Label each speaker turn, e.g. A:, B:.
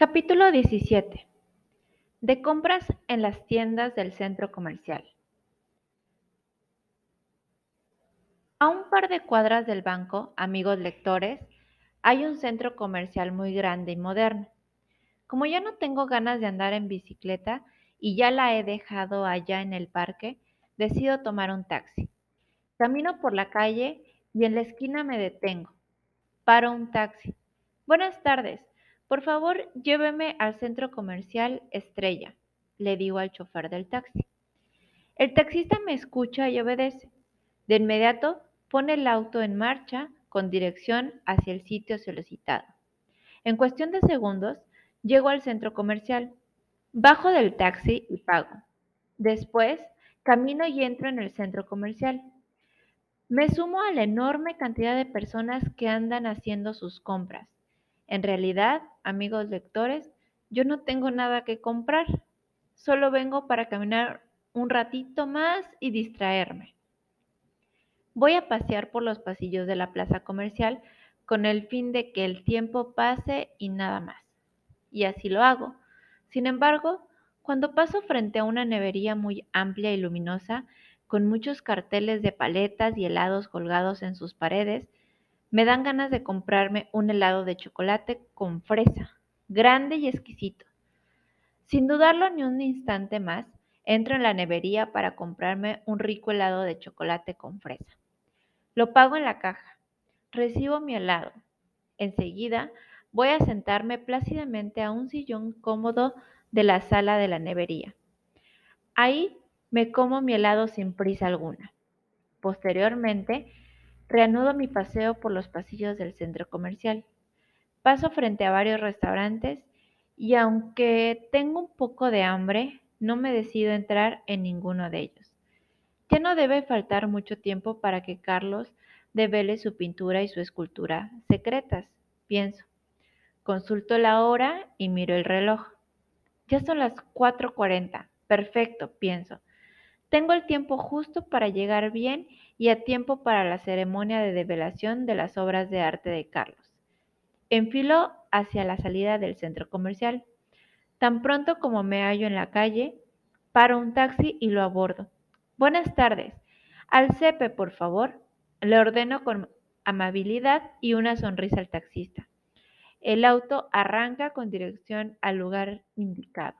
A: Capítulo 17. De compras en las tiendas del centro comercial. A un par de cuadras del banco, amigos lectores, hay un centro comercial muy grande y moderno. Como ya no tengo ganas de andar en bicicleta y ya la he dejado allá en el parque, decido tomar un taxi. Camino por la calle y en la esquina me detengo. Paro un taxi. Buenas tardes. Por favor, lléveme al centro comercial Estrella, le digo al chofer del taxi. El taxista me escucha y obedece. De inmediato pone el auto en marcha con dirección hacia el sitio solicitado. En cuestión de segundos, llego al centro comercial. Bajo del taxi y pago. Después, camino y entro en el centro comercial. Me sumo a la enorme cantidad de personas que andan haciendo sus compras. En realidad, amigos lectores, yo no tengo nada que comprar. Solo vengo para caminar un ratito más y distraerme. Voy a pasear por los pasillos de la plaza comercial con el fin de que el tiempo pase y nada más. Y así lo hago. Sin embargo, cuando paso frente a una nevería muy amplia y luminosa, con muchos carteles de paletas y helados colgados en sus paredes, me dan ganas de comprarme un helado de chocolate con fresa, grande y exquisito. Sin dudarlo ni un instante más, entro en la nevería para comprarme un rico helado de chocolate con fresa. Lo pago en la caja. Recibo mi helado. Enseguida voy a sentarme plácidamente a un sillón cómodo de la sala de la nevería. Ahí me como mi helado sin prisa alguna. Posteriormente, reanudo mi paseo por los pasillos del centro comercial. Paso frente a varios restaurantes y aunque tengo un poco de hambre, no me decido entrar en ninguno de ellos. Ya no debe faltar mucho tiempo para que Carlos devele su pintura y su escultura secretas, pienso. Consulto la hora y miro el reloj. Ya son las 4.40. Perfecto, pienso. Tengo el tiempo justo para llegar bien y a tiempo para la ceremonia de develación de las obras de arte de Carlos. Enfilo hacia la salida del centro comercial. Tan pronto como me hallo en la calle, paro un taxi y lo abordo. Buenas tardes. Al CEPE, por favor. Le ordeno con amabilidad y una sonrisa al taxista. El auto arranca con dirección al lugar indicado.